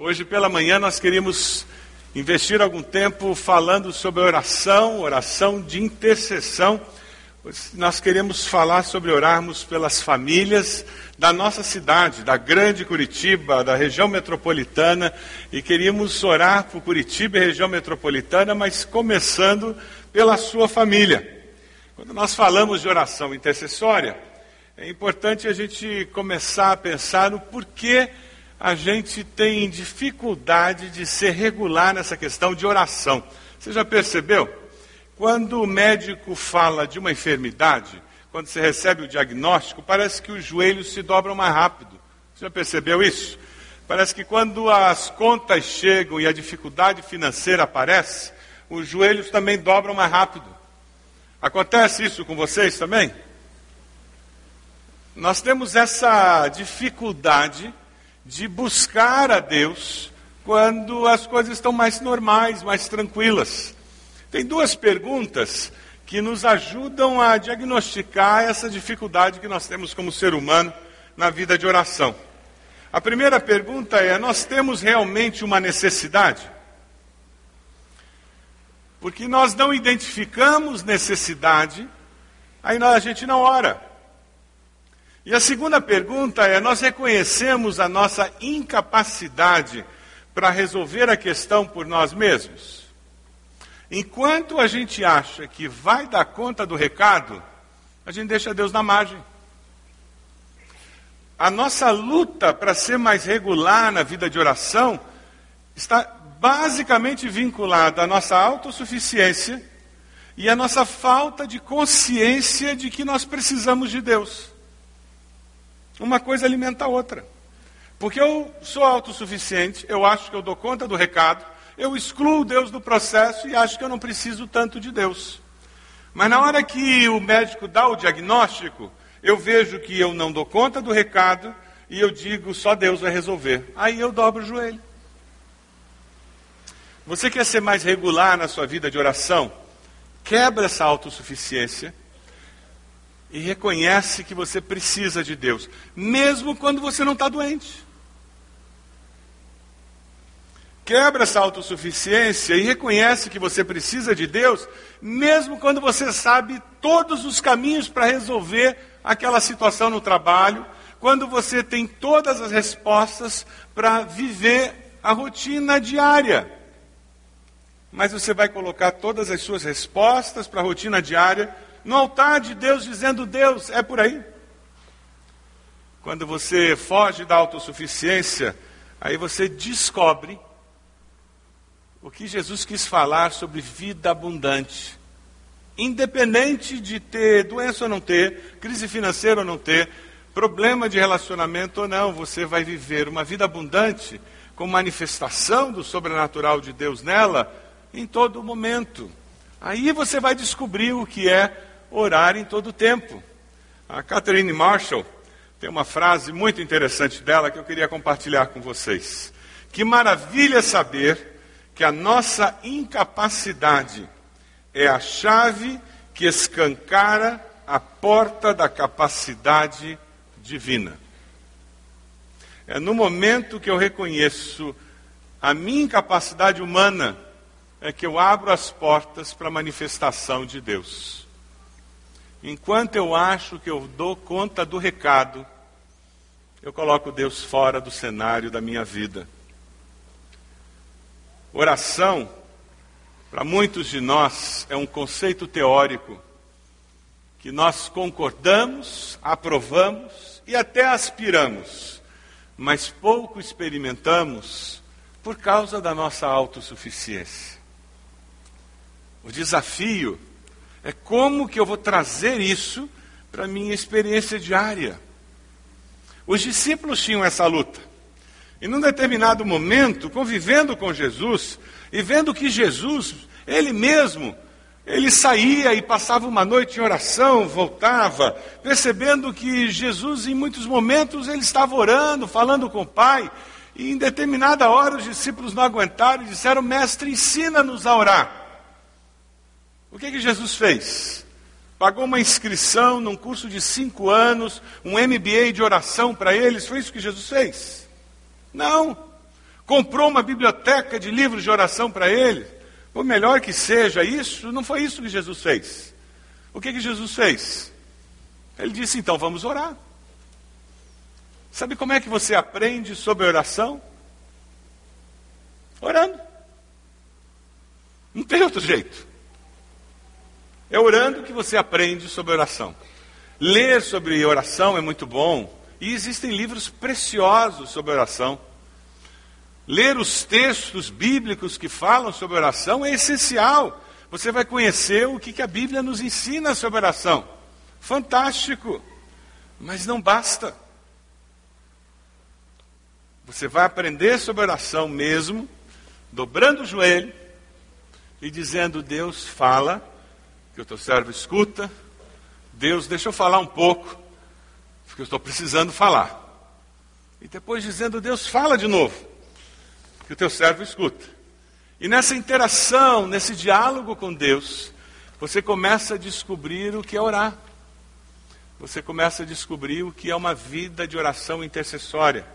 Hoje pela manhã nós queríamos investir algum tempo falando sobre oração, oração de intercessão. Nós queremos falar sobre orarmos pelas famílias da nossa cidade, da grande Curitiba, da região metropolitana, e queríamos orar por Curitiba e região metropolitana, mas começando pela sua família. Quando nós falamos de oração intercessória, é importante a gente começar a pensar no porquê a gente tem dificuldade de ser regular nessa questão de oração. Você já percebeu? Quando o médico fala de uma enfermidade, quando você recebe o diagnóstico, parece que os joelhos se dobram mais rápido. Você já percebeu isso? Parece que quando as contas chegam e a dificuldade financeira aparece, os joelhos também dobram mais rápido. Acontece isso com vocês também? Nós temos essa dificuldade de buscar a Deus quando as coisas estão mais normais, mais tranquilas. Tem duas perguntas que nos ajudam a diagnosticar essa dificuldade que nós temos como ser humano na vida de oração. A primeira pergunta é: nós temos realmente uma necessidade? Porque nós não identificamos necessidade, aí a gente não ora. E a segunda pergunta é: nós reconhecemos a nossa incapacidade para resolver a questão por nós mesmos? Enquanto a gente acha que vai dar conta do recado, a gente deixa Deus na margem. A nossa luta para ser mais regular na vida de oração está basicamente vinculada à nossa autossuficiência e à nossa falta de consciência de que nós precisamos de Deus. Uma coisa alimenta a outra. Porque eu sou autossuficiente, eu acho que eu dou conta do recado, eu excluo Deus do processo e acho que eu não preciso tanto de Deus. Mas na hora que o médico dá o diagnóstico, eu vejo que eu não dou conta do recado e eu digo só Deus vai resolver. Aí eu dobro o joelho. Você quer ser mais regular na sua vida de oração? Quebra essa autossuficiência e reconhece que você precisa de Deus, mesmo quando você não está doente. Quebra essa autossuficiência e reconhece que você precisa de Deus, mesmo quando você sabe todos os caminhos para resolver aquela situação no trabalho, quando você tem todas as respostas para viver a rotina diária. Mas você vai colocar todas as suas respostas para a rotina diária no altar de Deus, dizendo: Deus, é por aí. Quando você foge da autossuficiência, aí você descobre o que Jesus quis falar sobre vida abundante. Independente de ter doença ou não ter, crise financeira ou não ter, problema de relacionamento ou não, você vai viver uma vida abundante com manifestação do sobrenatural de Deus nela em todo momento. Aí você vai descobrir o que é orar em todo o tempo. A Catherine Marshall tem uma frase muito interessante dela que eu queria compartilhar com vocês. Que maravilha saber que a nossa incapacidade é a chave que escancara a porta da capacidade divina. É no momento que eu reconheço a minha incapacidade humana é que eu abro as portas para a manifestação de Deus. Enquanto eu acho que eu dou conta do recado, eu coloco Deus fora do cenário da minha vida. Oração, para muitos de nós, é um conceito teórico que nós concordamos, aprovamos e até aspiramos, mas pouco experimentamos por causa da nossa autossuficiência. O desafio é como que eu vou trazer isso para a minha experiência diária. Os discípulos tinham essa luta. E num determinado momento, convivendo com Jesus e vendo que Jesus, ele mesmo, ele saía e passava uma noite em oração, voltava, percebendo que Jesus, em muitos momentos, ele estava orando, falando com o Pai, e em determinada hora os discípulos não aguentaram e disseram: Mestre, ensina-nos a orar. O que, que Jesus fez? Pagou uma inscrição num curso de cinco anos, um MBA de oração para eles? Foi isso que Jesus fez? Não. comprou uma biblioteca de livros de oração para ele. Por melhor que seja isso, não foi isso que Jesus fez. O que, que Jesus fez? Ele disse: então vamos orar. Sabe como é que você aprende sobre oração? Orando. Não tem outro jeito. É orando que você aprende sobre oração. Ler sobre oração é muito bom. E existem livros preciosos sobre oração. Ler os textos bíblicos que falam sobre oração é essencial. Você vai conhecer o que, que a Bíblia nos ensina sobre oração. Fantástico. Mas não basta. Você vai aprender sobre oração mesmo, dobrando o joelho e dizendo: Deus fala, que o teu servo escuta. Deus, deixa eu falar um pouco, porque eu estou precisando falar. E depois dizendo: Deus fala de novo, que o teu servo escuta. E nessa interação, nesse diálogo com Deus, você começa a descobrir o que é orar. Você começa a descobrir o que é uma vida de oração intercessória.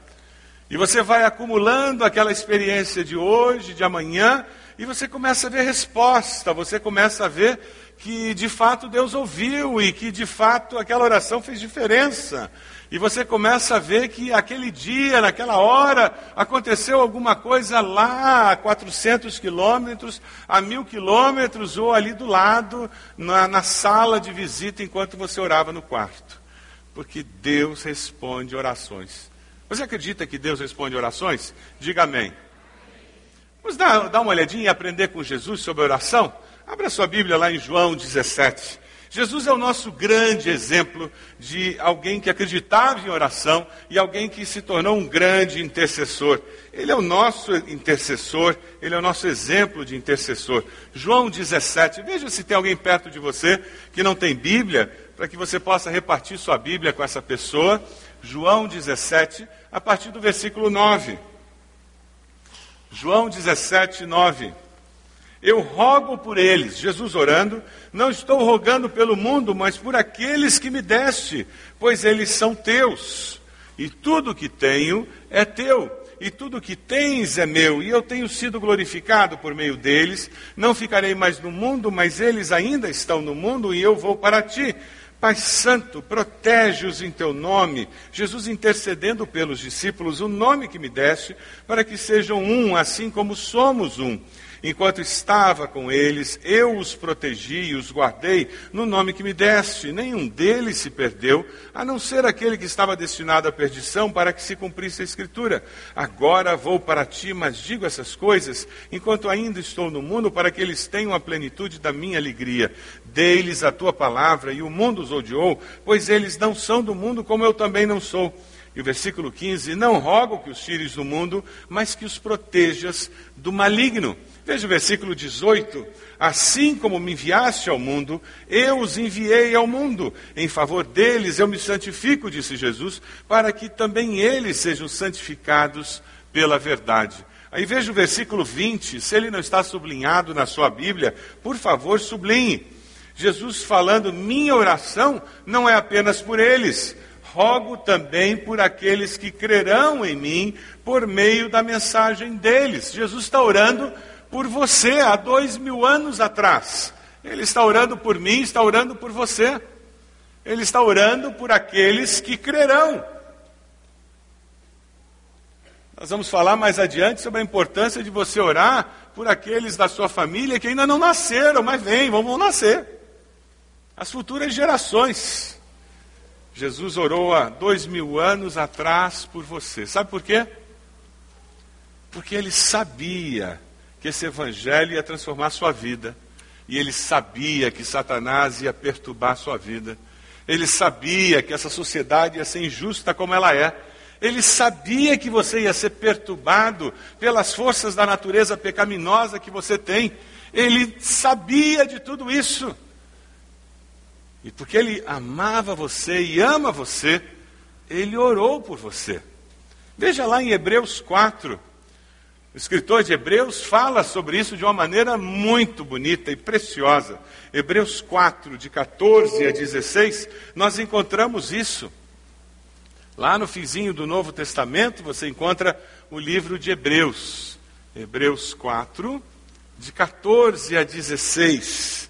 E você vai acumulando aquela experiência de hoje, de amanhã, e você começa a ver resposta, você começa a ver que de fato Deus ouviu e que de fato aquela oração fez diferença. E você começa a ver que aquele dia, naquela hora, aconteceu alguma coisa lá a 400 quilômetros, a mil quilômetros, ou ali do lado, na, na sala de visita, enquanto você orava no quarto. Porque Deus responde orações. Você acredita que Deus responde orações? Diga amém. Vamos dar, dar uma olhadinha e aprender com Jesus sobre oração? Abra sua Bíblia lá em João 17. Jesus é o nosso grande exemplo de alguém que acreditava em oração e alguém que se tornou um grande intercessor. Ele é o nosso intercessor, ele é o nosso exemplo de intercessor. João 17, veja se tem alguém perto de você que não tem Bíblia, para que você possa repartir sua Bíblia com essa pessoa. João 17, a partir do versículo 9. João 17, 9. Eu rogo por eles, Jesus orando, não estou rogando pelo mundo, mas por aqueles que me deste, pois eles são teus. E tudo que tenho é teu, e tudo que tens é meu, e eu tenho sido glorificado por meio deles. Não ficarei mais no mundo, mas eles ainda estão no mundo, e eu vou para ti. Pai Santo, protege-os em teu nome. Jesus intercedendo pelos discípulos, o nome que me deste, para que sejam um, assim como somos um. Enquanto estava com eles, eu os protegi e os guardei no nome que me deste. Nenhum deles se perdeu, a não ser aquele que estava destinado à perdição, para que se cumprisse a Escritura. Agora vou para ti, mas digo essas coisas enquanto ainda estou no mundo, para que eles tenham a plenitude da minha alegria. Dei-lhes a tua palavra e o mundo os odiou, pois eles não são do mundo, como eu também não sou. E o versículo 15: Não rogo que os tires do mundo, mas que os protejas do maligno. Veja o versículo 18: Assim como me enviaste ao mundo, eu os enviei ao mundo. Em favor deles eu me santifico, disse Jesus, para que também eles sejam santificados pela verdade. Aí veja o versículo 20, se ele não está sublinhado na sua Bíblia, por favor, sublinhe. Jesus falando: Minha oração não é apenas por eles, rogo também por aqueles que crerão em mim por meio da mensagem deles. Jesus está orando por você há dois mil anos atrás. Ele está orando por mim, está orando por você. Ele está orando por aqueles que crerão. Nós vamos falar mais adiante sobre a importância de você orar por aqueles da sua família que ainda não nasceram, mas vêm, vão nascer. As futuras gerações. Jesus orou há dois mil anos atrás por você. Sabe por quê? Porque ele sabia que esse evangelho ia transformar sua vida. E ele sabia que Satanás ia perturbar sua vida. Ele sabia que essa sociedade ia ser injusta como ela é. Ele sabia que você ia ser perturbado pelas forças da natureza pecaminosa que você tem. Ele sabia de tudo isso. E porque ele amava você e ama você, ele orou por você. Veja lá em Hebreus 4, o escritor de Hebreus fala sobre isso de uma maneira muito bonita e preciosa. Hebreus 4, de 14 a 16, nós encontramos isso. Lá no finzinho do Novo Testamento você encontra o livro de Hebreus. Hebreus 4, de 14 a 16.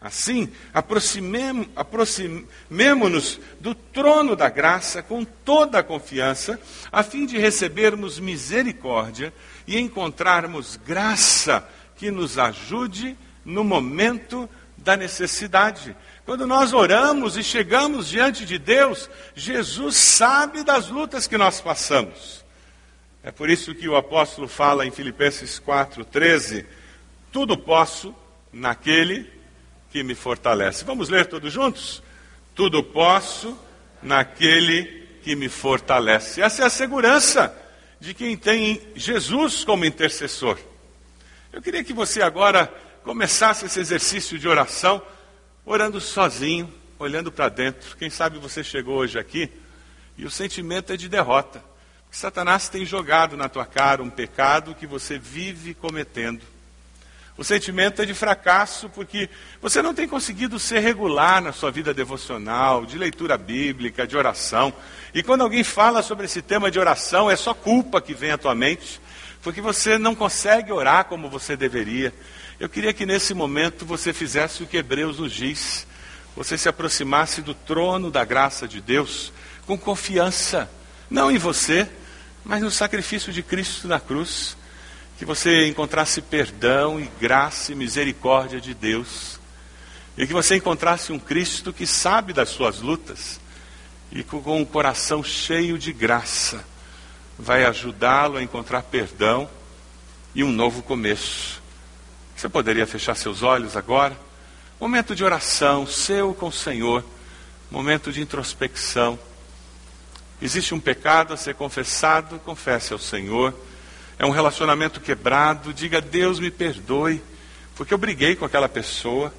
Assim, aproximemo-nos do trono da graça com toda a confiança, a fim de recebermos misericórdia e encontrarmos graça que nos ajude no momento da necessidade. Quando nós oramos e chegamos diante de Deus, Jesus sabe das lutas que nós passamos. É por isso que o apóstolo fala em Filipenses 4:13, tudo posso naquele que me fortalece. Vamos ler todos juntos? Tudo posso naquele que me fortalece. Essa é a segurança de quem tem Jesus como intercessor. Eu queria que você agora começasse esse exercício de oração orando sozinho, olhando para dentro. Quem sabe você chegou hoje aqui e o sentimento é de derrota. Satanás tem jogado na tua cara um pecado que você vive cometendo. O sentimento é de fracasso porque você não tem conseguido ser regular na sua vida devocional, de leitura bíblica, de oração. E quando alguém fala sobre esse tema de oração, é só culpa que vem à tua mente, porque você não consegue orar como você deveria. Eu queria que nesse momento você fizesse o que Hebreus nos diz. Você se aproximasse do trono da graça de Deus com confiança, não em você, mas no sacrifício de Cristo na cruz. Que você encontrasse perdão e graça e misericórdia de Deus. E que você encontrasse um Cristo que sabe das suas lutas e com um coração cheio de graça vai ajudá-lo a encontrar perdão e um novo começo. Você poderia fechar seus olhos agora? Momento de oração, seu com o Senhor, momento de introspecção. Existe um pecado a ser confessado, confesse ao Senhor. É um relacionamento quebrado, diga: Deus me perdoe, porque eu briguei com aquela pessoa.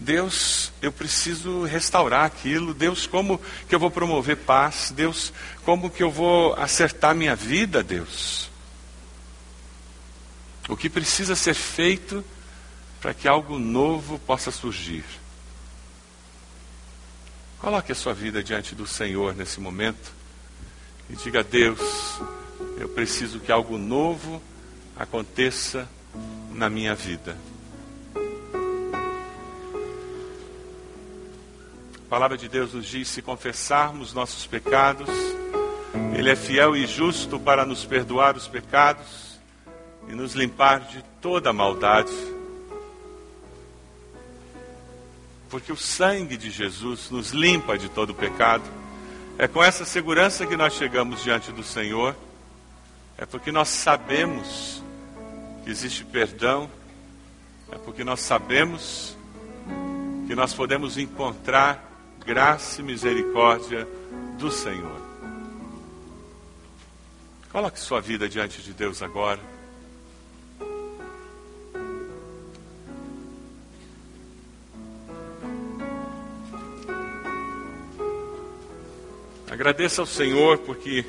Deus, eu preciso restaurar aquilo. Deus, como que eu vou promover paz? Deus, como que eu vou acertar minha vida, Deus? O que precisa ser feito para que algo novo possa surgir. Coloque a sua vida diante do Senhor nesse momento e diga a Deus: eu preciso que algo novo aconteça na minha vida. A palavra de Deus nos diz: se confessarmos nossos pecados, Ele é fiel e justo para nos perdoar os pecados e nos limpar de toda maldade. porque o sangue de Jesus nos limpa de todo pecado. É com essa segurança que nós chegamos diante do Senhor, é porque nós sabemos que existe perdão, é porque nós sabemos que nós podemos encontrar graça e misericórdia do Senhor. Coloque sua vida diante de Deus agora. Agradeça ao Senhor porque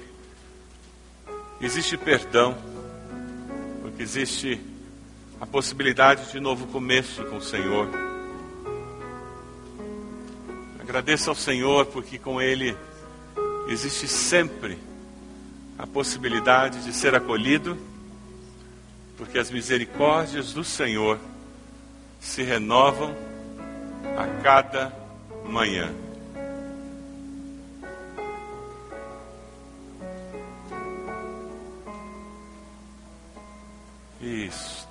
existe perdão, porque existe a possibilidade de novo começo com o Senhor. Agradeça ao Senhor porque com Ele existe sempre a possibilidade de ser acolhido, porque as misericórdias do Senhor se renovam a cada manhã. Isto.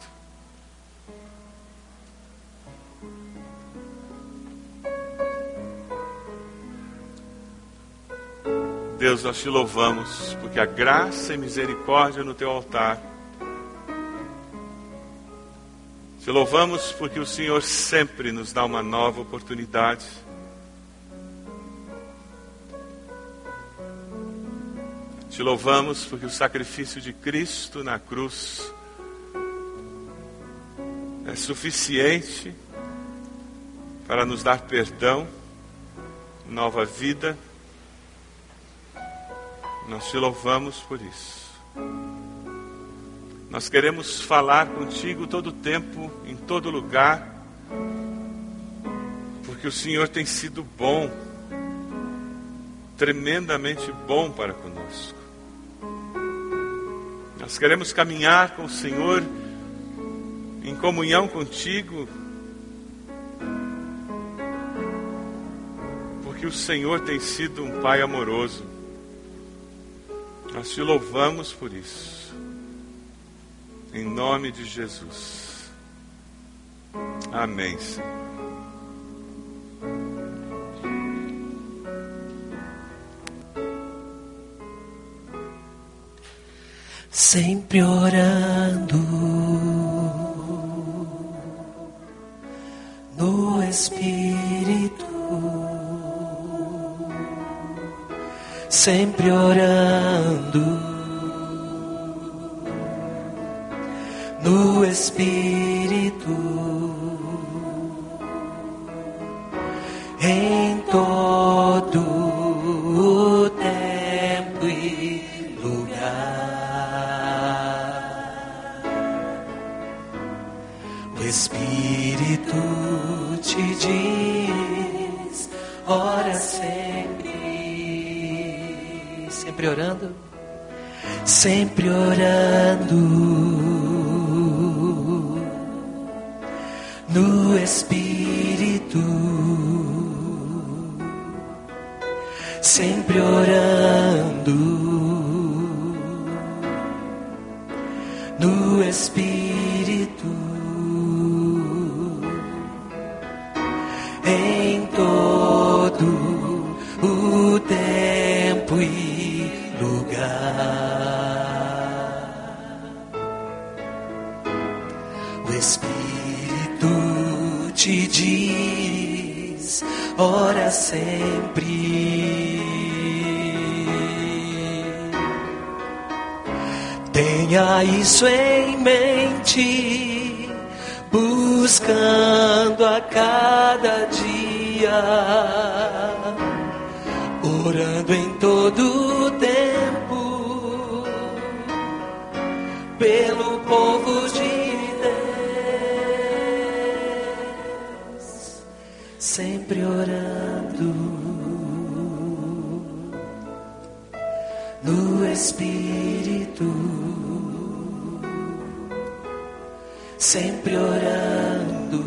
Deus, nós te louvamos, porque a graça e misericórdia no teu altar. Te louvamos porque o Senhor sempre nos dá uma nova oportunidade. Te louvamos porque o sacrifício de Cristo na cruz é suficiente para nos dar perdão, nova vida. Nós te louvamos por isso. Nós queremos falar contigo todo o tempo, em todo lugar, porque o Senhor tem sido bom, tremendamente bom para conosco. Nós queremos caminhar com o Senhor em comunhão contigo, porque o Senhor tem sido um Pai amoroso. Nós te louvamos por isso. Em nome de Jesus. Amém, Senhor. sempre orando Espírito, sempre orando no Espírito, em todo sempre orando no Espírito, sempre orando no Espírito, sempre. Tenha isso em mente, buscando a cada dia, orando em todo tempo, pelo povo de Deus, sempre orando Espírito, sempre orando.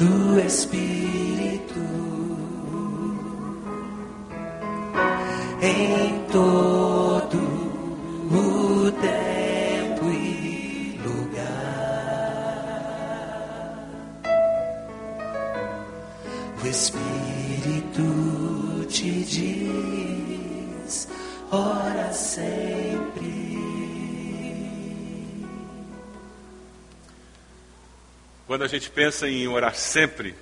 No Espírito, Quando a gente pensa em orar sempre,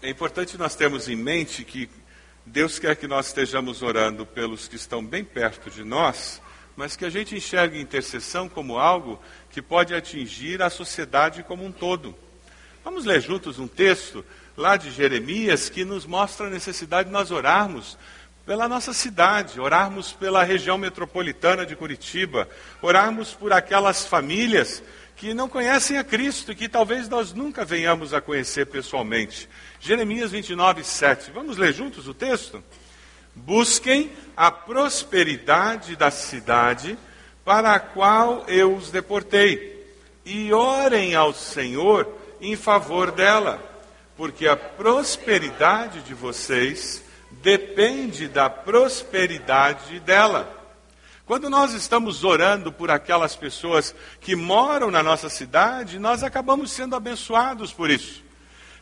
é importante nós termos em mente que Deus quer que nós estejamos orando pelos que estão bem perto de nós, mas que a gente enxergue intercessão como algo que pode atingir a sociedade como um todo. Vamos ler juntos um texto lá de Jeremias que nos mostra a necessidade de nós orarmos pela nossa cidade, orarmos pela região metropolitana de Curitiba, orarmos por aquelas famílias que não conhecem a Cristo e que talvez nós nunca venhamos a conhecer pessoalmente. Jeremias 29, 7. Vamos ler juntos o texto? Busquem a prosperidade da cidade para a qual eu os deportei, e orem ao Senhor em favor dela, porque a prosperidade de vocês depende da prosperidade dela. Quando nós estamos orando por aquelas pessoas que moram na nossa cidade, nós acabamos sendo abençoados por isso.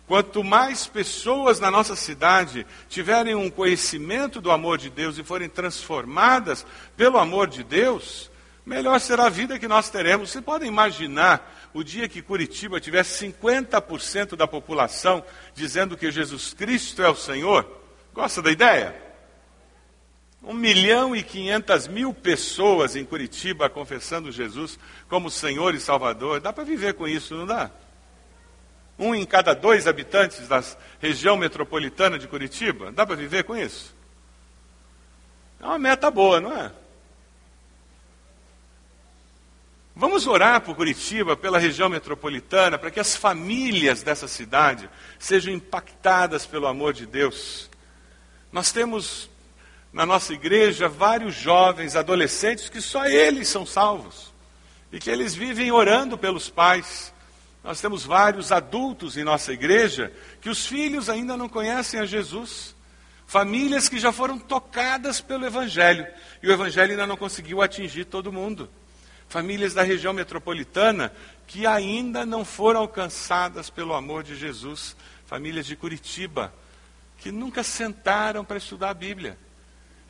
Quanto mais pessoas na nossa cidade tiverem um conhecimento do amor de Deus e forem transformadas pelo amor de Deus, melhor será a vida que nós teremos. Você pode imaginar o dia que Curitiba tivesse 50% da população dizendo que Jesus Cristo é o Senhor? Gosta da ideia? Um milhão e quinhentas mil pessoas em Curitiba confessando Jesus como Senhor e Salvador. Dá para viver com isso, não dá? Um em cada dois habitantes da região metropolitana de Curitiba. Dá para viver com isso? É uma meta boa, não é? Vamos orar por Curitiba, pela região metropolitana, para que as famílias dessa cidade sejam impactadas pelo amor de Deus. Nós temos na nossa igreja vários jovens, adolescentes, que só eles são salvos e que eles vivem orando pelos pais. Nós temos vários adultos em nossa igreja que os filhos ainda não conhecem a Jesus. Famílias que já foram tocadas pelo Evangelho e o Evangelho ainda não conseguiu atingir todo mundo famílias da região metropolitana que ainda não foram alcançadas pelo amor de Jesus, famílias de Curitiba, que nunca sentaram para estudar a Bíblia.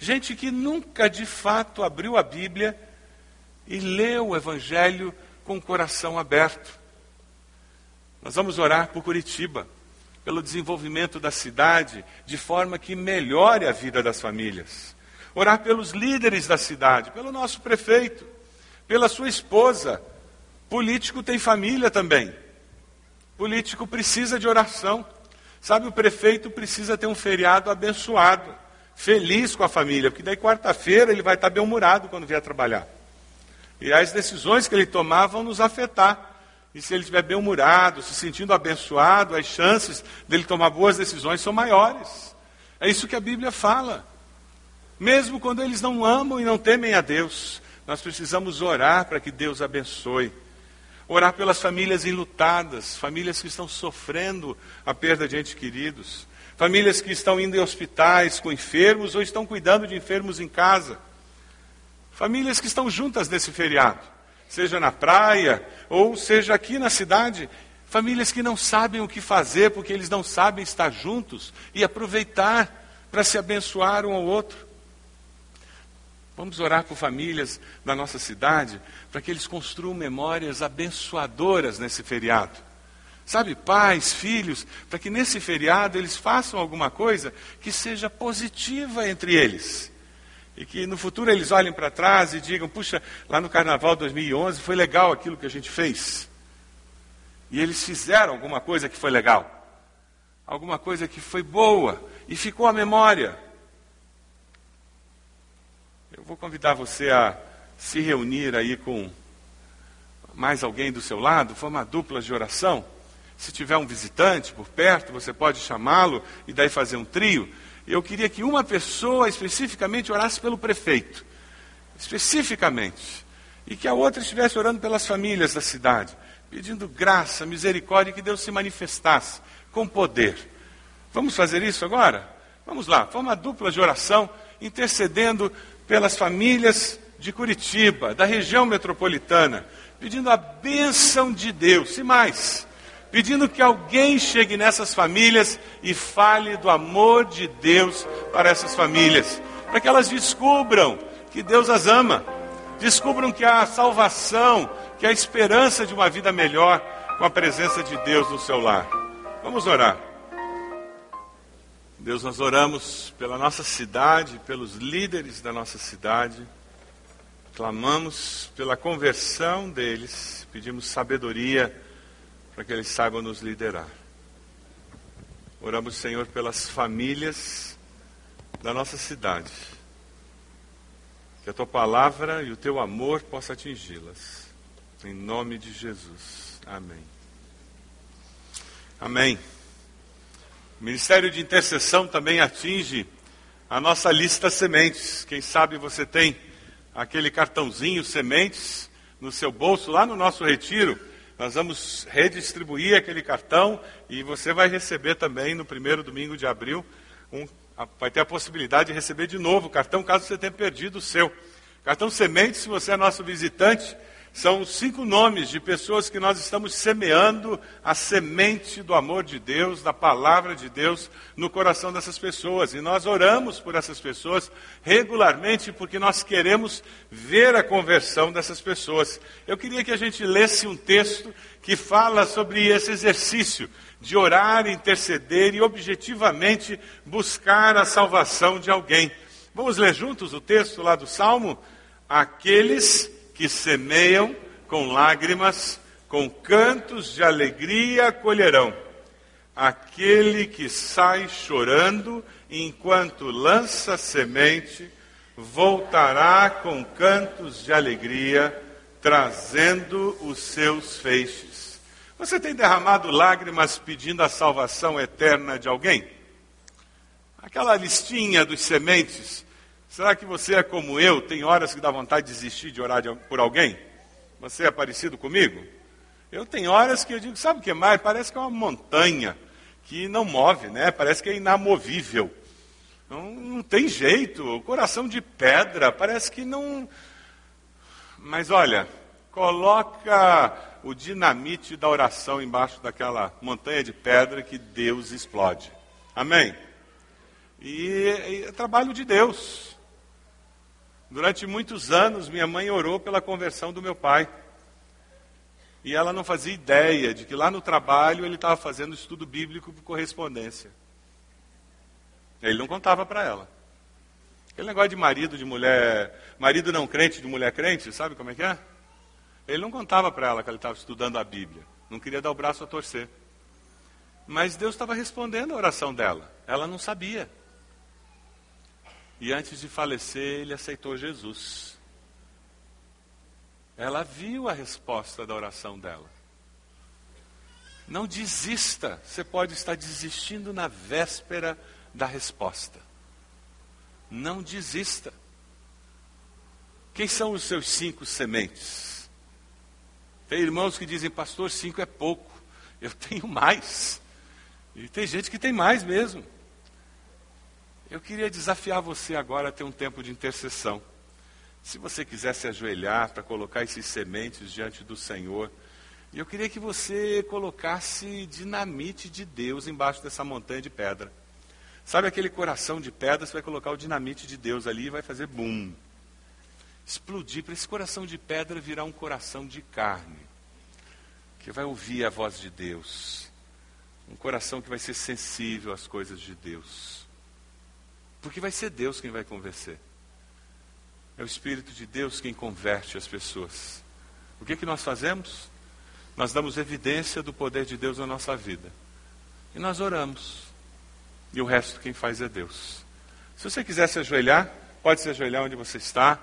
Gente que nunca de fato abriu a Bíblia e leu o Evangelho com o coração aberto. Nós vamos orar por Curitiba, pelo desenvolvimento da cidade, de forma que melhore a vida das famílias. Orar pelos líderes da cidade, pelo nosso prefeito, pela sua esposa. Político tem família também. Político precisa de oração. Sabe, o prefeito precisa ter um feriado abençoado, feliz com a família, porque daí quarta-feira ele vai estar bem-humorado quando vier trabalhar. E as decisões que ele tomar vão nos afetar. E se ele estiver bem-humorado, se sentindo abençoado, as chances dele tomar boas decisões são maiores. É isso que a Bíblia fala. Mesmo quando eles não amam e não temem a Deus, nós precisamos orar para que Deus abençoe. Orar pelas famílias enlutadas, famílias que estão sofrendo a perda de entes queridos, famílias que estão indo em hospitais com enfermos ou estão cuidando de enfermos em casa. Famílias que estão juntas nesse feriado, seja na praia ou seja aqui na cidade. Famílias que não sabem o que fazer porque eles não sabem estar juntos e aproveitar para se abençoar um ao outro. Vamos orar por famílias da nossa cidade para que eles construam memórias abençoadoras nesse feriado. Sabe, pais, filhos, para que nesse feriado eles façam alguma coisa que seja positiva entre eles. E que no futuro eles olhem para trás e digam: puxa, lá no carnaval 2011 foi legal aquilo que a gente fez. E eles fizeram alguma coisa que foi legal, alguma coisa que foi boa, e ficou a memória. Eu vou convidar você a se reunir aí com mais alguém do seu lado, formar duplas de oração. Se tiver um visitante por perto, você pode chamá-lo e daí fazer um trio. Eu queria que uma pessoa especificamente orasse pelo prefeito, especificamente, e que a outra estivesse orando pelas famílias da cidade, pedindo graça, misericórdia que Deus se manifestasse com poder. Vamos fazer isso agora? Vamos lá, forma dupla de oração, intercedendo pelas famílias de Curitiba, da região metropolitana, pedindo a bênção de Deus, e mais, pedindo que alguém chegue nessas famílias e fale do amor de Deus para essas famílias, para que elas descubram que Deus as ama, descubram que há salvação, que há esperança de uma vida melhor com a presença de Deus no seu lar. Vamos orar. Deus, nós oramos pela nossa cidade, pelos líderes da nossa cidade, clamamos pela conversão deles, pedimos sabedoria para que eles saibam nos liderar. Oramos, Senhor, pelas famílias da nossa cidade, que a tua palavra e o teu amor possa atingi-las. Em nome de Jesus. Amém. Amém. O Ministério de Intercessão também atinge a nossa lista sementes. Quem sabe você tem aquele cartãozinho sementes no seu bolso, lá no nosso retiro. Nós vamos redistribuir aquele cartão e você vai receber também no primeiro domingo de abril, um, vai ter a possibilidade de receber de novo o cartão, caso você tenha perdido o seu. Cartão sementes, se você é nosso visitante, são cinco nomes de pessoas que nós estamos semeando a semente do amor de Deus, da palavra de Deus no coração dessas pessoas. E nós oramos por essas pessoas regularmente porque nós queremos ver a conversão dessas pessoas. Eu queria que a gente lesse um texto que fala sobre esse exercício de orar, interceder e objetivamente buscar a salvação de alguém. Vamos ler juntos o texto lá do Salmo? Aqueles que semeiam com lágrimas, com cantos de alegria colherão. Aquele que sai chorando enquanto lança semente, voltará com cantos de alegria, trazendo os seus feixes. Você tem derramado lágrimas pedindo a salvação eterna de alguém? Aquela listinha dos sementes. Será que você é como eu? Tem horas que dá vontade de desistir de orar por alguém? Você é parecido comigo? Eu tenho horas que eu digo, sabe o que mais? Parece que é uma montanha que não move, né? Parece que é inamovível. Não, não tem jeito, o coração de pedra, parece que não. Mas olha, coloca o dinamite da oração embaixo daquela montanha de pedra que Deus explode. Amém? E é trabalho de Deus. Durante muitos anos, minha mãe orou pela conversão do meu pai. E ela não fazia ideia de que lá no trabalho ele estava fazendo estudo bíblico por correspondência. Ele não contava para ela. Aquele negócio de marido de mulher, marido não crente de mulher crente, sabe como é que é? Ele não contava para ela que ele estava estudando a Bíblia. Não queria dar o braço a torcer. Mas Deus estava respondendo a oração dela. Ela não sabia. E antes de falecer, ele aceitou Jesus. Ela viu a resposta da oração dela. Não desista. Você pode estar desistindo na véspera da resposta. Não desista. Quem são os seus cinco sementes? Tem irmãos que dizem, pastor, cinco é pouco. Eu tenho mais. E tem gente que tem mais mesmo. Eu queria desafiar você agora a ter um tempo de intercessão. Se você quiser se ajoelhar para colocar esses sementes diante do Senhor, e eu queria que você colocasse dinamite de Deus embaixo dessa montanha de pedra. Sabe aquele coração de pedra, você vai colocar o dinamite de Deus ali e vai fazer bum. Explodir para esse coração de pedra virar um coração de carne, que vai ouvir a voz de Deus. Um coração que vai ser sensível às coisas de Deus. Porque vai ser Deus quem vai convencer. É o Espírito de Deus quem converte as pessoas. O que, que nós fazemos? Nós damos evidência do poder de Deus na nossa vida. E nós oramos. E o resto quem faz é Deus. Se você quiser se ajoelhar, pode se ajoelhar onde você está.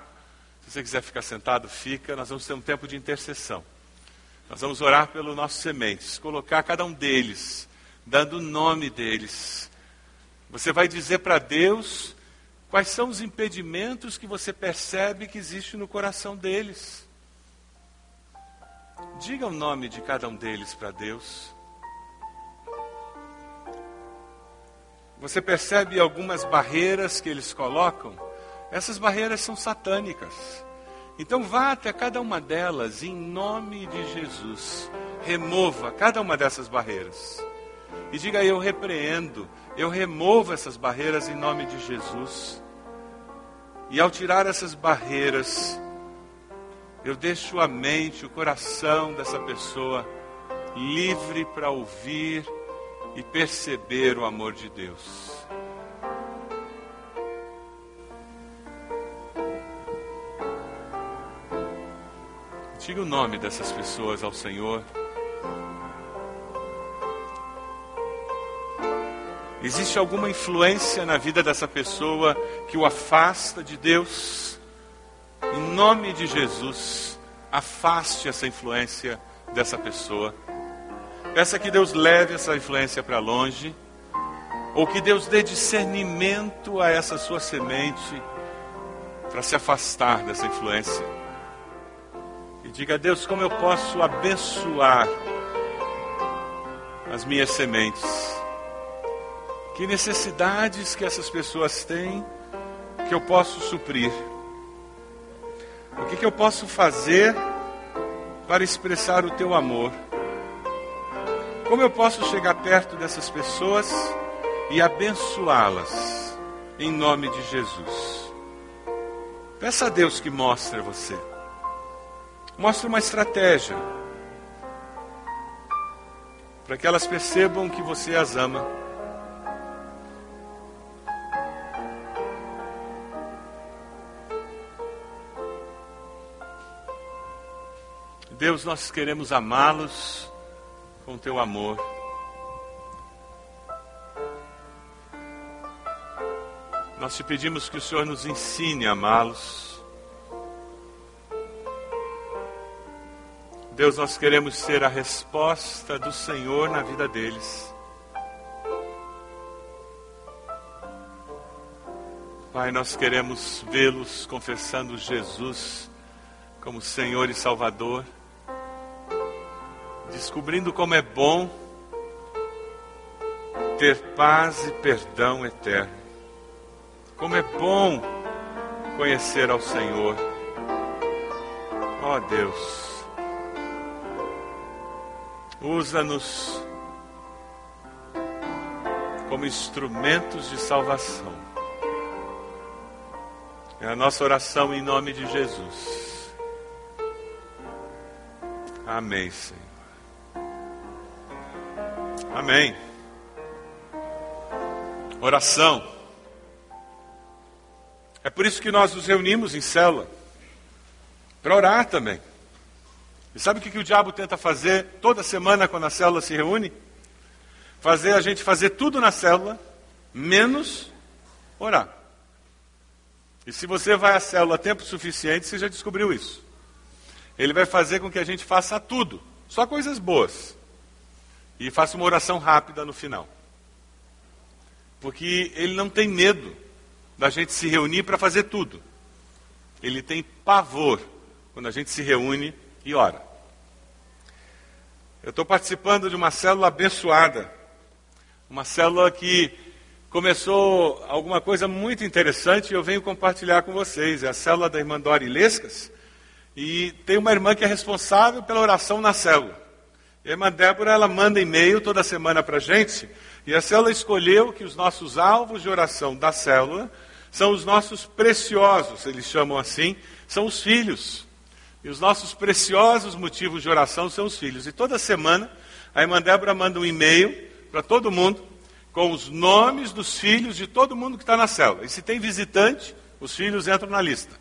Se você quiser ficar sentado, fica. Nós vamos ter um tempo de intercessão. Nós vamos orar pelos nossos sementes, colocar cada um deles, dando o nome deles, você vai dizer para Deus quais são os impedimentos que você percebe que existe no coração deles. Diga o nome de cada um deles para Deus. Você percebe algumas barreiras que eles colocam? Essas barreiras são satânicas. Então vá até cada uma delas em nome de Jesus. Remova cada uma dessas barreiras. E diga: Eu repreendo, eu removo essas barreiras em nome de Jesus. E ao tirar essas barreiras, eu deixo a mente, o coração dessa pessoa livre para ouvir e perceber o amor de Deus. Diga o nome dessas pessoas ao Senhor. Existe alguma influência na vida dessa pessoa que o afasta de Deus? Em nome de Jesus, afaste essa influência dessa pessoa. Peça que Deus leve essa influência para longe, ou que Deus dê discernimento a essa sua semente para se afastar dessa influência. E diga a Deus como eu posso abençoar as minhas sementes que necessidades que essas pessoas têm que eu posso suprir? O que, que eu posso fazer para expressar o teu amor? Como eu posso chegar perto dessas pessoas e abençoá-las em nome de Jesus? Peça a Deus que mostre a você. Mostre uma estratégia para que elas percebam que você as ama Deus, nós queremos amá-los com teu amor. Nós te pedimos que o Senhor nos ensine a amá-los. Deus, nós queremos ser a resposta do Senhor na vida deles. Pai, nós queremos vê-los confessando Jesus como Senhor e Salvador, descobrindo como é bom ter paz e perdão eterno. Como é bom conhecer ao Senhor. Ó oh, Deus, usa-nos como instrumentos de salvação. É a nossa oração em nome de Jesus. Amém, Senhor. Amém. Oração. É por isso que nós nos reunimos em célula para orar também. E sabe o que, que o diabo tenta fazer toda semana quando a célula se reúne? Fazer a gente fazer tudo na célula, menos orar. E se você vai à célula tempo suficiente, você já descobriu isso. Ele vai fazer com que a gente faça tudo, só coisas boas. E faça uma oração rápida no final. Porque ele não tem medo da gente se reunir para fazer tudo. Ele tem pavor quando a gente se reúne e ora. Eu estou participando de uma célula abençoada, uma célula que começou alguma coisa muito interessante e eu venho compartilhar com vocês. É a célula da irmã Dori Lescas e tem uma irmã que é responsável pela oração na célula. A irmã Débora, ela manda e-mail toda semana para a gente e a célula escolheu que os nossos alvos de oração da célula são os nossos preciosos, eles chamam assim, são os filhos. E os nossos preciosos motivos de oração são os filhos. E toda semana a irmã Débora manda um e-mail para todo mundo com os nomes dos filhos de todo mundo que está na célula. E se tem visitante, os filhos entram na lista.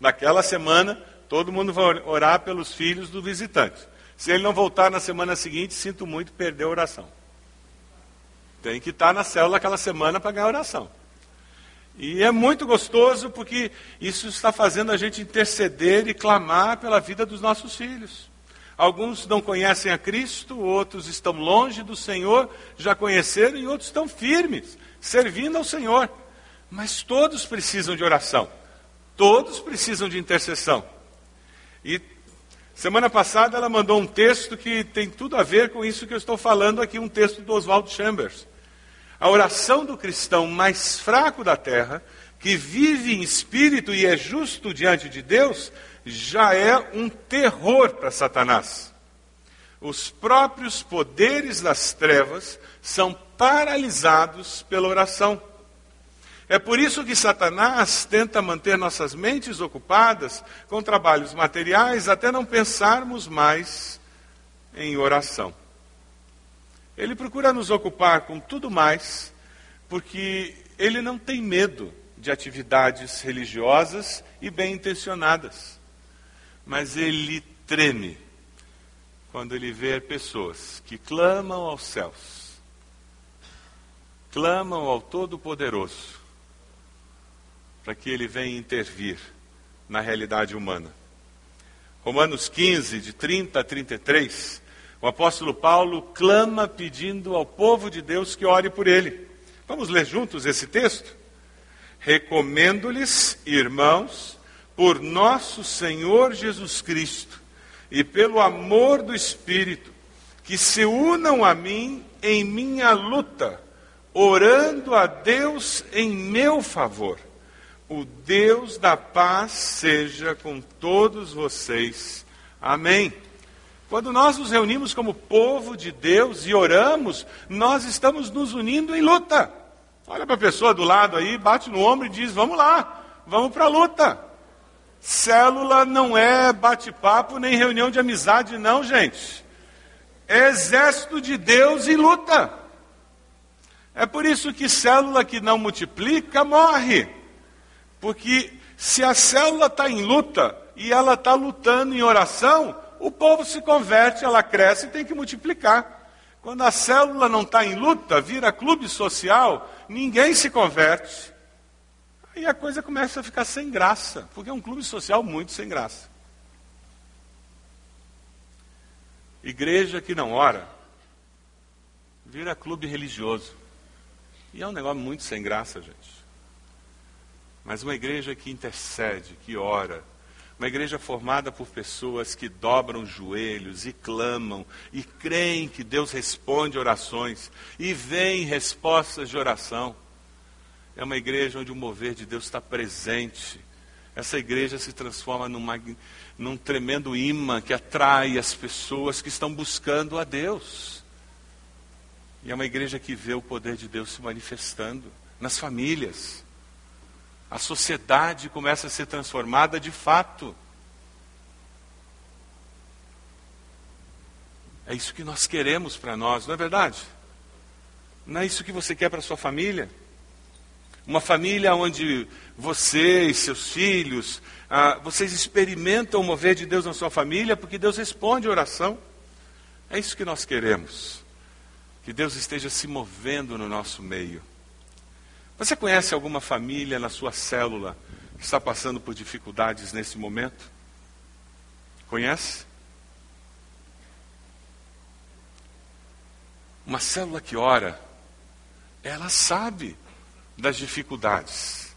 Naquela semana, todo mundo vai orar pelos filhos do visitante. Se ele não voltar na semana seguinte, sinto muito, perdeu a oração. Tem que estar na célula aquela semana para ganhar oração. E é muito gostoso porque isso está fazendo a gente interceder e clamar pela vida dos nossos filhos. Alguns não conhecem a Cristo, outros estão longe do Senhor, já conheceram, e outros estão firmes, servindo ao Senhor. Mas todos precisam de oração, todos precisam de intercessão. E semana passada ela mandou um texto que tem tudo a ver com isso que eu estou falando aqui, um texto do Oswald Chambers. A oração do cristão mais fraco da terra, que vive em espírito e é justo diante de Deus, já é um terror para Satanás. Os próprios poderes das trevas são paralisados pela oração. É por isso que Satanás tenta manter nossas mentes ocupadas com trabalhos materiais até não pensarmos mais em oração. Ele procura nos ocupar com tudo mais, porque ele não tem medo de atividades religiosas e bem intencionadas. Mas ele treme quando ele vê pessoas que clamam aos céus, clamam ao Todo-Poderoso, para que ele venha intervir na realidade humana. Romanos 15, de 30 a 33, o apóstolo Paulo clama pedindo ao povo de Deus que ore por ele. Vamos ler juntos esse texto? Recomendo-lhes, irmãos, por nosso Senhor Jesus Cristo e pelo amor do Espírito, que se unam a mim em minha luta, orando a Deus em meu favor. O Deus da paz seja com todos vocês. Amém. Quando nós nos reunimos como povo de Deus e oramos, nós estamos nos unindo em luta. Olha para a pessoa do lado aí, bate no ombro e diz: Vamos lá, vamos para a luta. Célula não é bate-papo nem reunião de amizade, não, gente. É exército de Deus em luta. É por isso que célula que não multiplica morre. Porque se a célula está em luta e ela está lutando em oração, o povo se converte, ela cresce e tem que multiplicar. Quando a célula não está em luta, vira clube social, ninguém se converte. Aí a coisa começa a ficar sem graça, porque é um clube social muito sem graça. Igreja que não ora, vira clube religioso. E é um negócio muito sem graça, gente. Mas uma igreja que intercede, que ora, uma igreja formada por pessoas que dobram os joelhos e clamam e creem que Deus responde orações e vem respostas de oração. É uma igreja onde o mover de Deus está presente. Essa igreja se transforma numa, num tremendo imã que atrai as pessoas que estão buscando a Deus. E é uma igreja que vê o poder de Deus se manifestando nas famílias. A sociedade começa a ser transformada de fato. É isso que nós queremos para nós, não é verdade? Não é isso que você quer para sua família? Uma família onde você e seus filhos, ah, vocês experimentam o mover de Deus na sua família, porque Deus responde a oração. É isso que nós queremos. Que Deus esteja se movendo no nosso meio. Você conhece alguma família na sua célula que está passando por dificuldades nesse momento? Conhece? Uma célula que ora, ela sabe das dificuldades.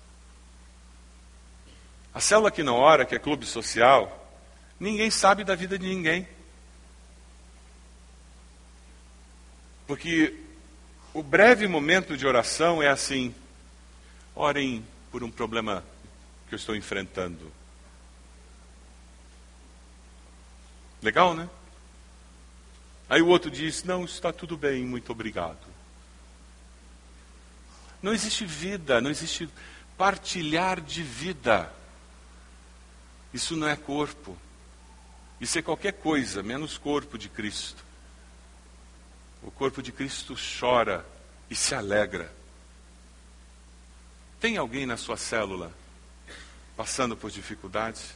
A célula que não ora, que é clube social, ninguém sabe da vida de ninguém. Porque o breve momento de oração é assim: orem por um problema que eu estou enfrentando. Legal, né? Aí o outro diz: Não, está tudo bem, muito obrigado. Não existe vida, não existe partilhar de vida. Isso não é corpo. Isso é qualquer coisa, menos corpo de Cristo. O corpo de Cristo chora e se alegra. Tem alguém na sua célula passando por dificuldades?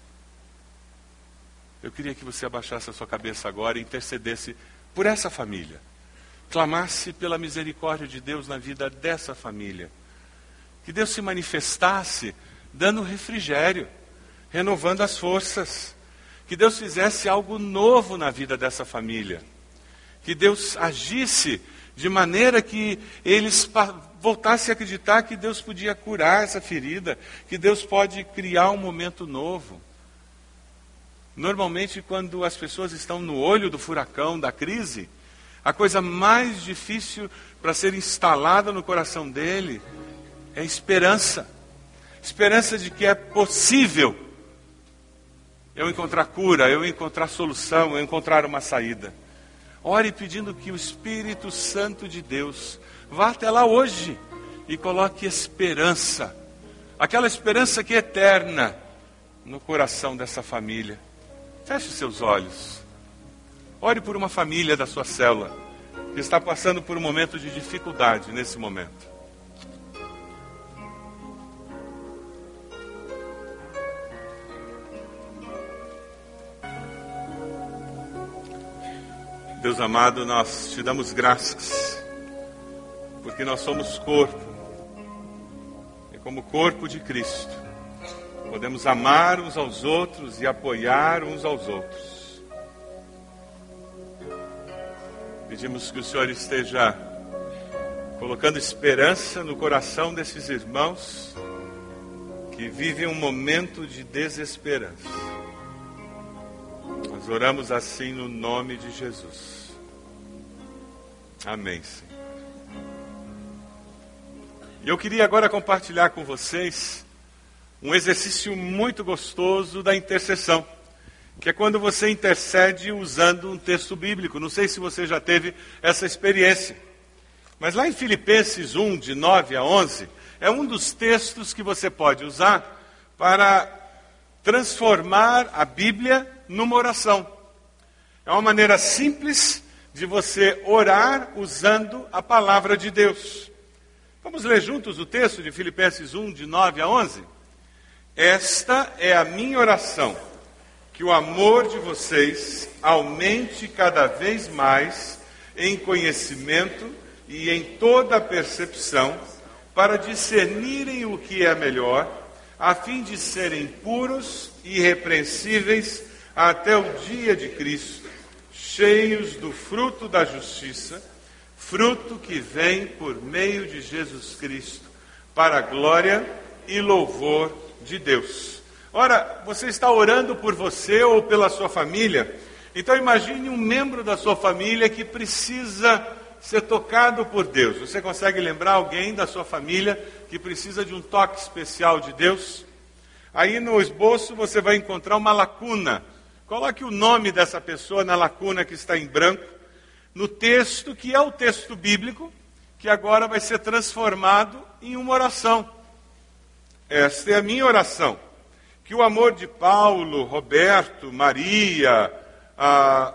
Eu queria que você abaixasse a sua cabeça agora e intercedesse por essa família clamasse pela misericórdia de Deus na vida dessa família. Que Deus se manifestasse dando refrigério, renovando as forças. Que Deus fizesse algo novo na vida dessa família. Que Deus agisse de maneira que eles voltassem a acreditar que Deus podia curar essa ferida, que Deus pode criar um momento novo. Normalmente, quando as pessoas estão no olho do furacão, da crise, a coisa mais difícil para ser instalada no coração dele é esperança. Esperança de que é possível eu encontrar cura, eu encontrar solução, eu encontrar uma saída. Ore pedindo que o Espírito Santo de Deus vá até lá hoje e coloque esperança, aquela esperança que é eterna, no coração dessa família. Feche seus olhos. Ore por uma família da sua célula que está passando por um momento de dificuldade nesse momento. Deus amado, nós te damos graças, porque nós somos corpo, e como corpo de Cristo, podemos amar uns aos outros e apoiar uns aos outros. Pedimos que o Senhor esteja colocando esperança no coração desses irmãos que vivem um momento de desesperança. Nós oramos assim no nome de Jesus. Amém. Senhor. Eu queria agora compartilhar com vocês um exercício muito gostoso da intercessão que é quando você intercede usando um texto bíblico. Não sei se você já teve essa experiência. Mas lá em Filipenses 1, de 9 a 11, é um dos textos que você pode usar para transformar a Bíblia numa oração. É uma maneira simples de você orar usando a palavra de Deus. Vamos ler juntos o texto de Filipenses 1, de 9 a 11? Esta é a minha oração que o amor de vocês aumente cada vez mais em conhecimento e em toda a percepção, para discernirem o que é melhor, a fim de serem puros e irrepreensíveis até o dia de Cristo, cheios do fruto da justiça, fruto que vem por meio de Jesus Cristo, para a glória e louvor de Deus. Ora, você está orando por você ou pela sua família? Então imagine um membro da sua família que precisa ser tocado por Deus. Você consegue lembrar alguém da sua família que precisa de um toque especial de Deus? Aí no esboço você vai encontrar uma lacuna. Coloque o nome dessa pessoa na lacuna que está em branco, no texto que é o texto bíblico, que agora vai ser transformado em uma oração. Esta é a minha oração. Que o amor de Paulo, Roberto, Maria, ah,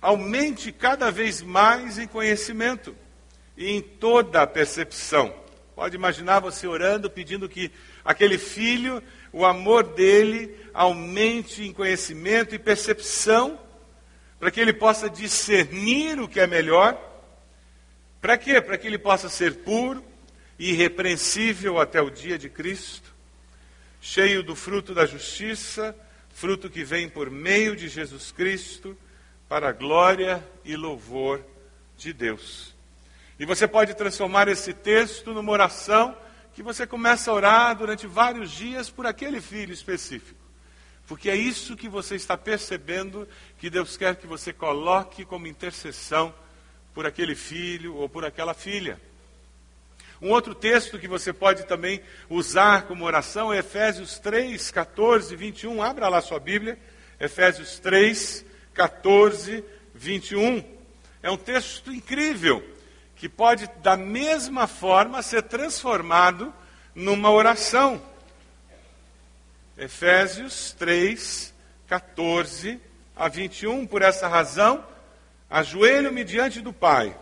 aumente cada vez mais em conhecimento e em toda a percepção. Pode imaginar você orando, pedindo que aquele filho, o amor dele, aumente em conhecimento e percepção, para que ele possa discernir o que é melhor. Para quê? Para que ele possa ser puro e irrepreensível até o dia de Cristo, cheio do fruto da justiça, fruto que vem por meio de Jesus Cristo para a glória e louvor de Deus. E você pode transformar esse texto numa oração que você começa a orar durante vários dias por aquele filho específico. Porque é isso que você está percebendo que Deus quer que você coloque como intercessão por aquele filho ou por aquela filha. Um outro texto que você pode também usar como oração é Efésios 3, 14, 21. Abra lá sua Bíblia. Efésios 3, 14, 21. É um texto incrível, que pode, da mesma forma, ser transformado numa oração. Efésios 3, 14 a 21. Por essa razão, ajoelho-me diante do Pai,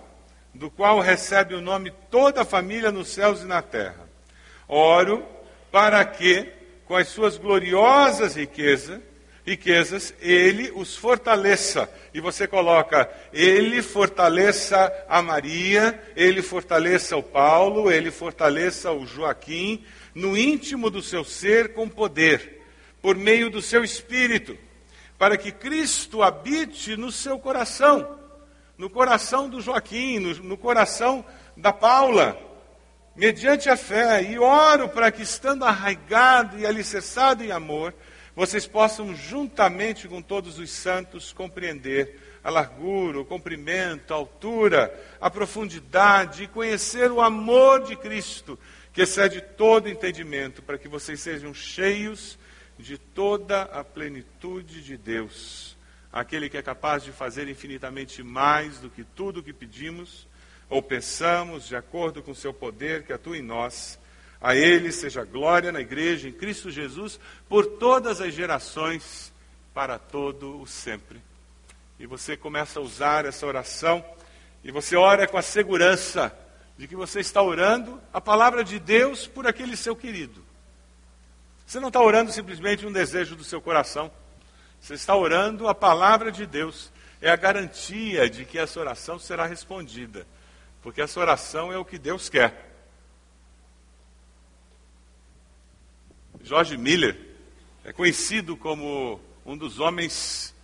do qual recebe o nome toda a família nos céus e na terra. Oro para que, com as suas gloriosas riquezas, riquezas, ele os fortaleça. E você coloca, ele fortaleça a Maria, ele fortaleça o Paulo, ele fortaleça o Joaquim, no íntimo do seu ser com poder, por meio do seu espírito, para que Cristo habite no seu coração, no coração do Joaquim, no, no coração da Paula, mediante a fé, e oro para que, estando arraigado e alicerçado em amor, vocês possam, juntamente com todos os santos, compreender a largura, o comprimento, a altura, a profundidade e conhecer o amor de Cristo, que excede todo entendimento, para que vocês sejam cheios de toda a plenitude de Deus, aquele que é capaz de fazer infinitamente mais do que tudo o que pedimos ou pensamos, de acordo com o seu poder que atua em nós. A Ele seja glória na igreja, em Cristo Jesus, por todas as gerações, para todo o sempre. E você começa a usar essa oração, e você ora com a segurança de que você está orando a palavra de Deus por aquele seu querido. Você não está orando simplesmente um desejo do seu coração. Você está orando a palavra de Deus. É a garantia de que essa oração será respondida. Porque essa oração é o que Deus quer. George Miller é conhecido como um dos homens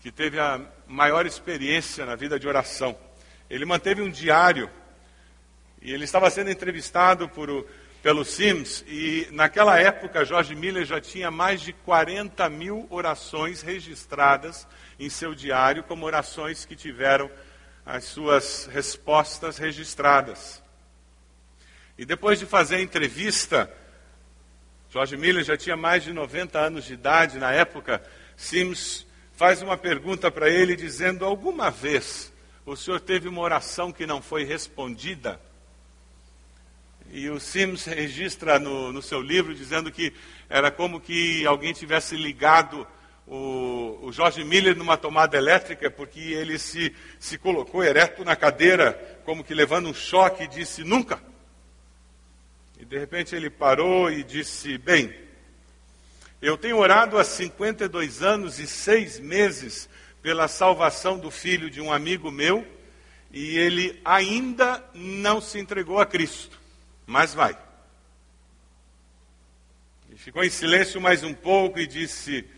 que teve a maior experiência na vida de oração. Ele manteve um diário e ele estava sendo entrevistado por, pelo Sims e naquela época George Miller já tinha mais de 40 mil orações registradas em seu diário como orações que tiveram as suas respostas registradas. E depois de fazer a entrevista, George Miller já tinha mais de 90 anos de idade na época. Sims faz uma pergunta para ele, dizendo: Alguma vez o senhor teve uma oração que não foi respondida? E o Sims registra no, no seu livro dizendo que era como que alguém tivesse ligado o, o George Miller numa tomada elétrica, porque ele se, se colocou ereto na cadeira, como que levando um choque, e disse: Nunca. E de repente ele parou e disse: Bem, Eu tenho orado há 52 anos e seis meses pela salvação do filho de um amigo meu e ele ainda não se entregou a Cristo, mas vai. E ficou em silêncio mais um pouco e disse: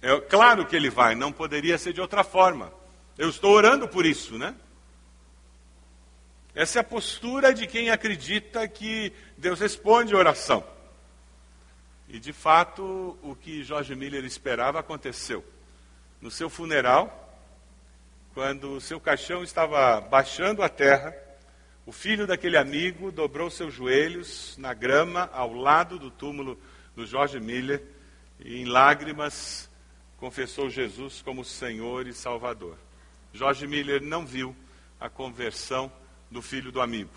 é, Claro que ele vai, não poderia ser de outra forma. Eu estou orando por isso, né? Essa é a postura de quem acredita que Deus responde a oração. E de fato, o que Jorge Miller esperava aconteceu. No seu funeral, quando o seu caixão estava baixando a terra, o filho daquele amigo dobrou seus joelhos na grama ao lado do túmulo do Jorge Miller e, em lágrimas, confessou Jesus como Senhor e Salvador. Jorge Miller não viu a conversão do filho do amigo,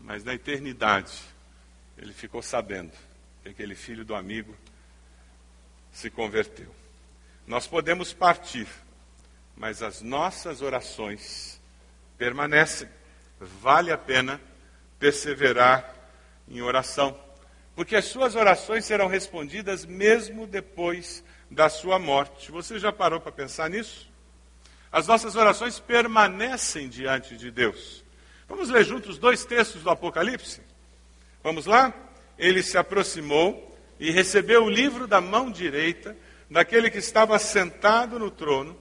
mas na eternidade ele ficou sabendo que aquele filho do amigo se converteu. Nós podemos partir, mas as nossas orações permanecem. Vale a pena perseverar em oração, porque as suas orações serão respondidas mesmo depois da sua morte. Você já parou para pensar nisso? As nossas orações permanecem diante de Deus. Vamos ler juntos dois textos do Apocalipse? Vamos lá? Ele se aproximou e recebeu o livro da mão direita daquele que estava sentado no trono.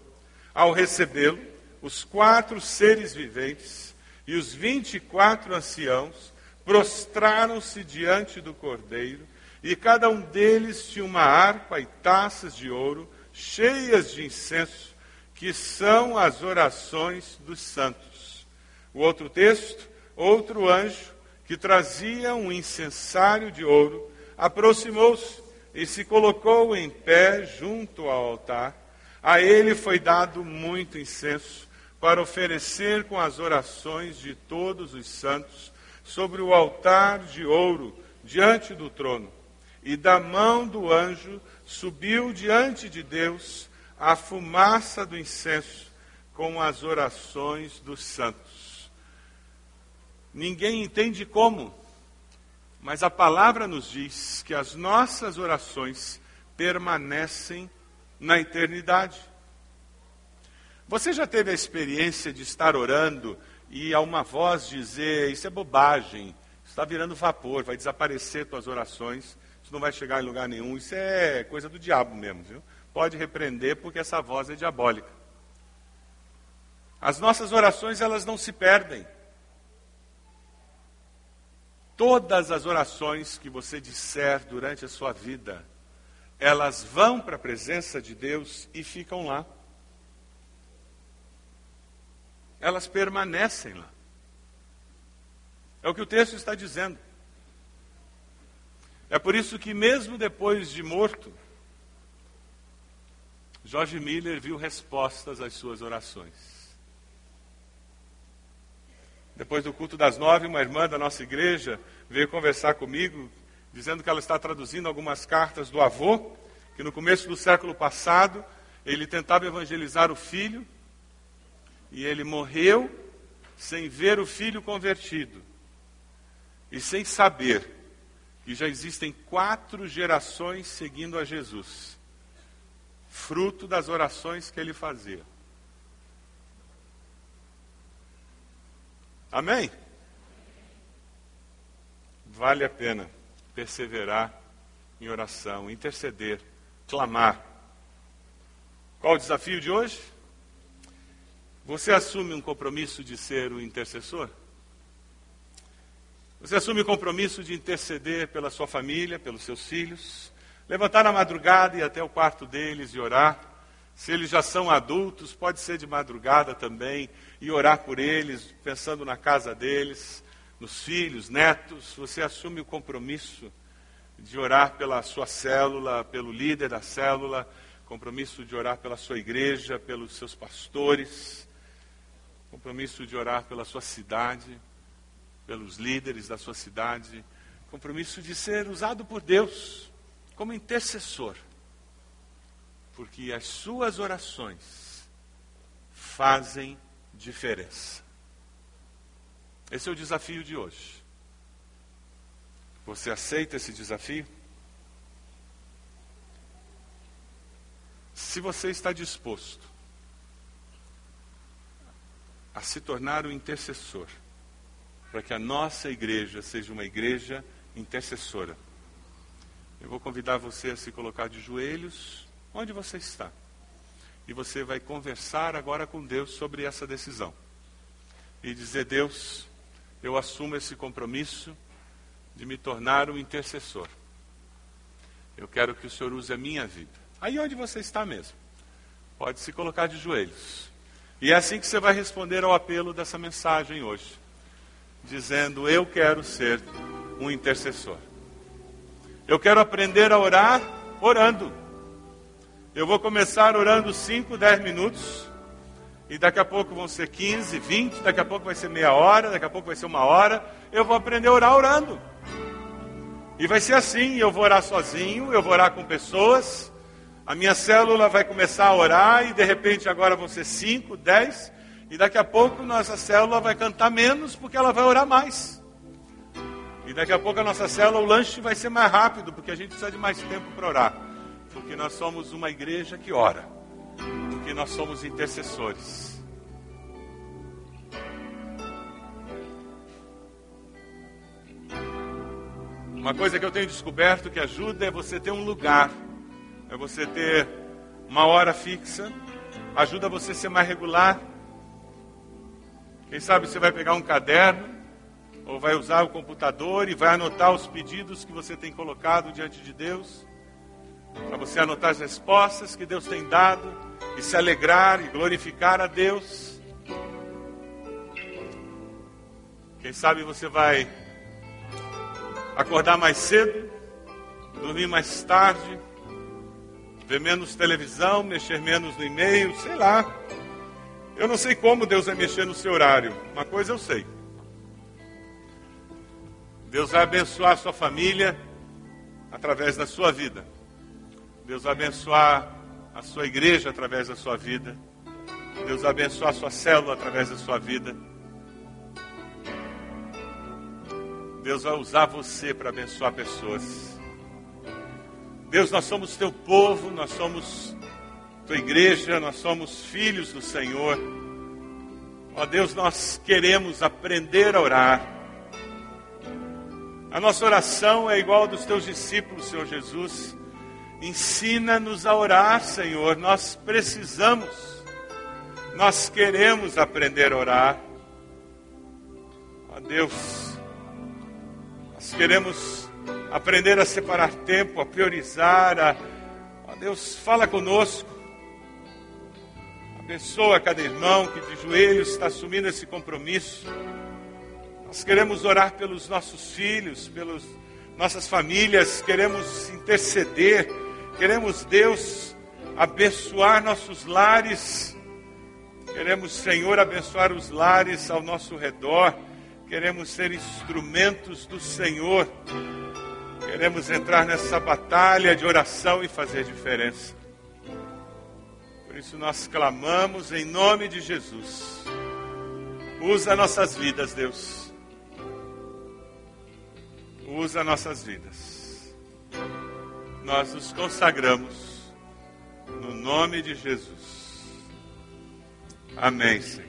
Ao recebê-lo, os quatro seres viventes e os vinte e quatro anciãos prostraram-se diante do cordeiro, e cada um deles tinha uma harpa e taças de ouro cheias de incenso que são as orações dos santos. O outro texto, outro anjo, que trazia um incensário de ouro, aproximou-se e se colocou em pé junto ao altar. A ele foi dado muito incenso para oferecer com as orações de todos os santos sobre o altar de ouro diante do trono. E da mão do anjo subiu diante de Deus a fumaça do incenso com as orações dos santos. Ninguém entende como, mas a palavra nos diz que as nossas orações permanecem na eternidade. Você já teve a experiência de estar orando e a uma voz dizer: Isso é bobagem, está virando vapor, vai desaparecer tuas orações, isso não vai chegar em lugar nenhum, isso é coisa do diabo mesmo, viu? pode repreender porque essa voz é diabólica. As nossas orações, elas não se perdem. Todas as orações que você disser durante a sua vida, elas vão para a presença de Deus e ficam lá. Elas permanecem lá. É o que o texto está dizendo. É por isso que, mesmo depois de morto, Jorge Miller viu respostas às suas orações. Depois do culto das nove, uma irmã da nossa igreja veio conversar comigo, dizendo que ela está traduzindo algumas cartas do avô, que no começo do século passado ele tentava evangelizar o filho e ele morreu sem ver o filho convertido e sem saber que já existem quatro gerações seguindo a Jesus fruto das orações que ele fazia. Amém? Vale a pena perseverar em oração, interceder, clamar. Qual o desafio de hoje? Você assume um compromisso de ser o intercessor? Você assume o compromisso de interceder pela sua família, pelos seus filhos, Levantar na madrugada e ir até o quarto deles e orar. Se eles já são adultos, pode ser de madrugada também, e orar por eles, pensando na casa deles, nos filhos, netos. Você assume o compromisso de orar pela sua célula, pelo líder da célula, compromisso de orar pela sua igreja, pelos seus pastores, compromisso de orar pela sua cidade, pelos líderes da sua cidade, compromisso de ser usado por Deus como intercessor, porque as suas orações fazem diferença. Esse é o desafio de hoje. Você aceita esse desafio? se você está disposto a se tornar um intercessor, para que a nossa igreja seja uma igreja intercessora. Eu vou convidar você a se colocar de joelhos onde você está. E você vai conversar agora com Deus sobre essa decisão. E dizer: Deus, eu assumo esse compromisso de me tornar um intercessor. Eu quero que o Senhor use a minha vida. Aí onde você está mesmo. Pode se colocar de joelhos. E é assim que você vai responder ao apelo dessa mensagem hoje, dizendo: Eu quero ser um intercessor. Eu quero aprender a orar orando. Eu vou começar orando 5, 10 minutos. E daqui a pouco vão ser 15, 20, daqui a pouco vai ser meia hora, daqui a pouco vai ser uma hora. Eu vou aprender a orar orando. E vai ser assim: eu vou orar sozinho, eu vou orar com pessoas. A minha célula vai começar a orar e de repente agora vão ser 5, 10. E daqui a pouco nossa célula vai cantar menos porque ela vai orar mais. E daqui a pouco a nossa célula, o lanche vai ser mais rápido, porque a gente precisa de mais tempo para orar. Porque nós somos uma igreja que ora. Porque nós somos intercessores. Uma coisa que eu tenho descoberto que ajuda é você ter um lugar, é você ter uma hora fixa, ajuda você a ser mais regular. Quem sabe você vai pegar um caderno ou vai usar o computador e vai anotar os pedidos que você tem colocado diante de Deus, para você anotar as respostas que Deus tem dado e se alegrar e glorificar a Deus. Quem sabe você vai acordar mais cedo, dormir mais tarde, ver menos televisão, mexer menos no e-mail, sei lá. Eu não sei como Deus vai mexer no seu horário, uma coisa eu sei. Deus vai abençoar a sua família através da sua vida. Deus vai abençoar a sua igreja através da sua vida. Deus vai abençoar a sua célula através da sua vida. Deus vai usar você para abençoar pessoas. Deus, nós somos teu povo, nós somos tua igreja, nós somos filhos do Senhor. Ó Deus, nós queremos aprender a orar. A nossa oração é igual dos teus discípulos, Senhor Jesus. Ensina-nos a orar, Senhor. Nós precisamos, nós queremos aprender a orar. Ó Deus, nós queremos aprender a separar tempo, a priorizar. A... Deus, fala conosco. Abençoa cada irmão que de joelhos está assumindo esse compromisso. Nós queremos orar pelos nossos filhos, pelas nossas famílias, queremos interceder, queremos, Deus, abençoar nossos lares, queremos, Senhor, abençoar os lares ao nosso redor, queremos ser instrumentos do Senhor, queremos entrar nessa batalha de oração e fazer diferença. Por isso nós clamamos em nome de Jesus. Usa nossas vidas, Deus usa nossas vidas. Nós nos consagramos no nome de Jesus. Amém, Senhor.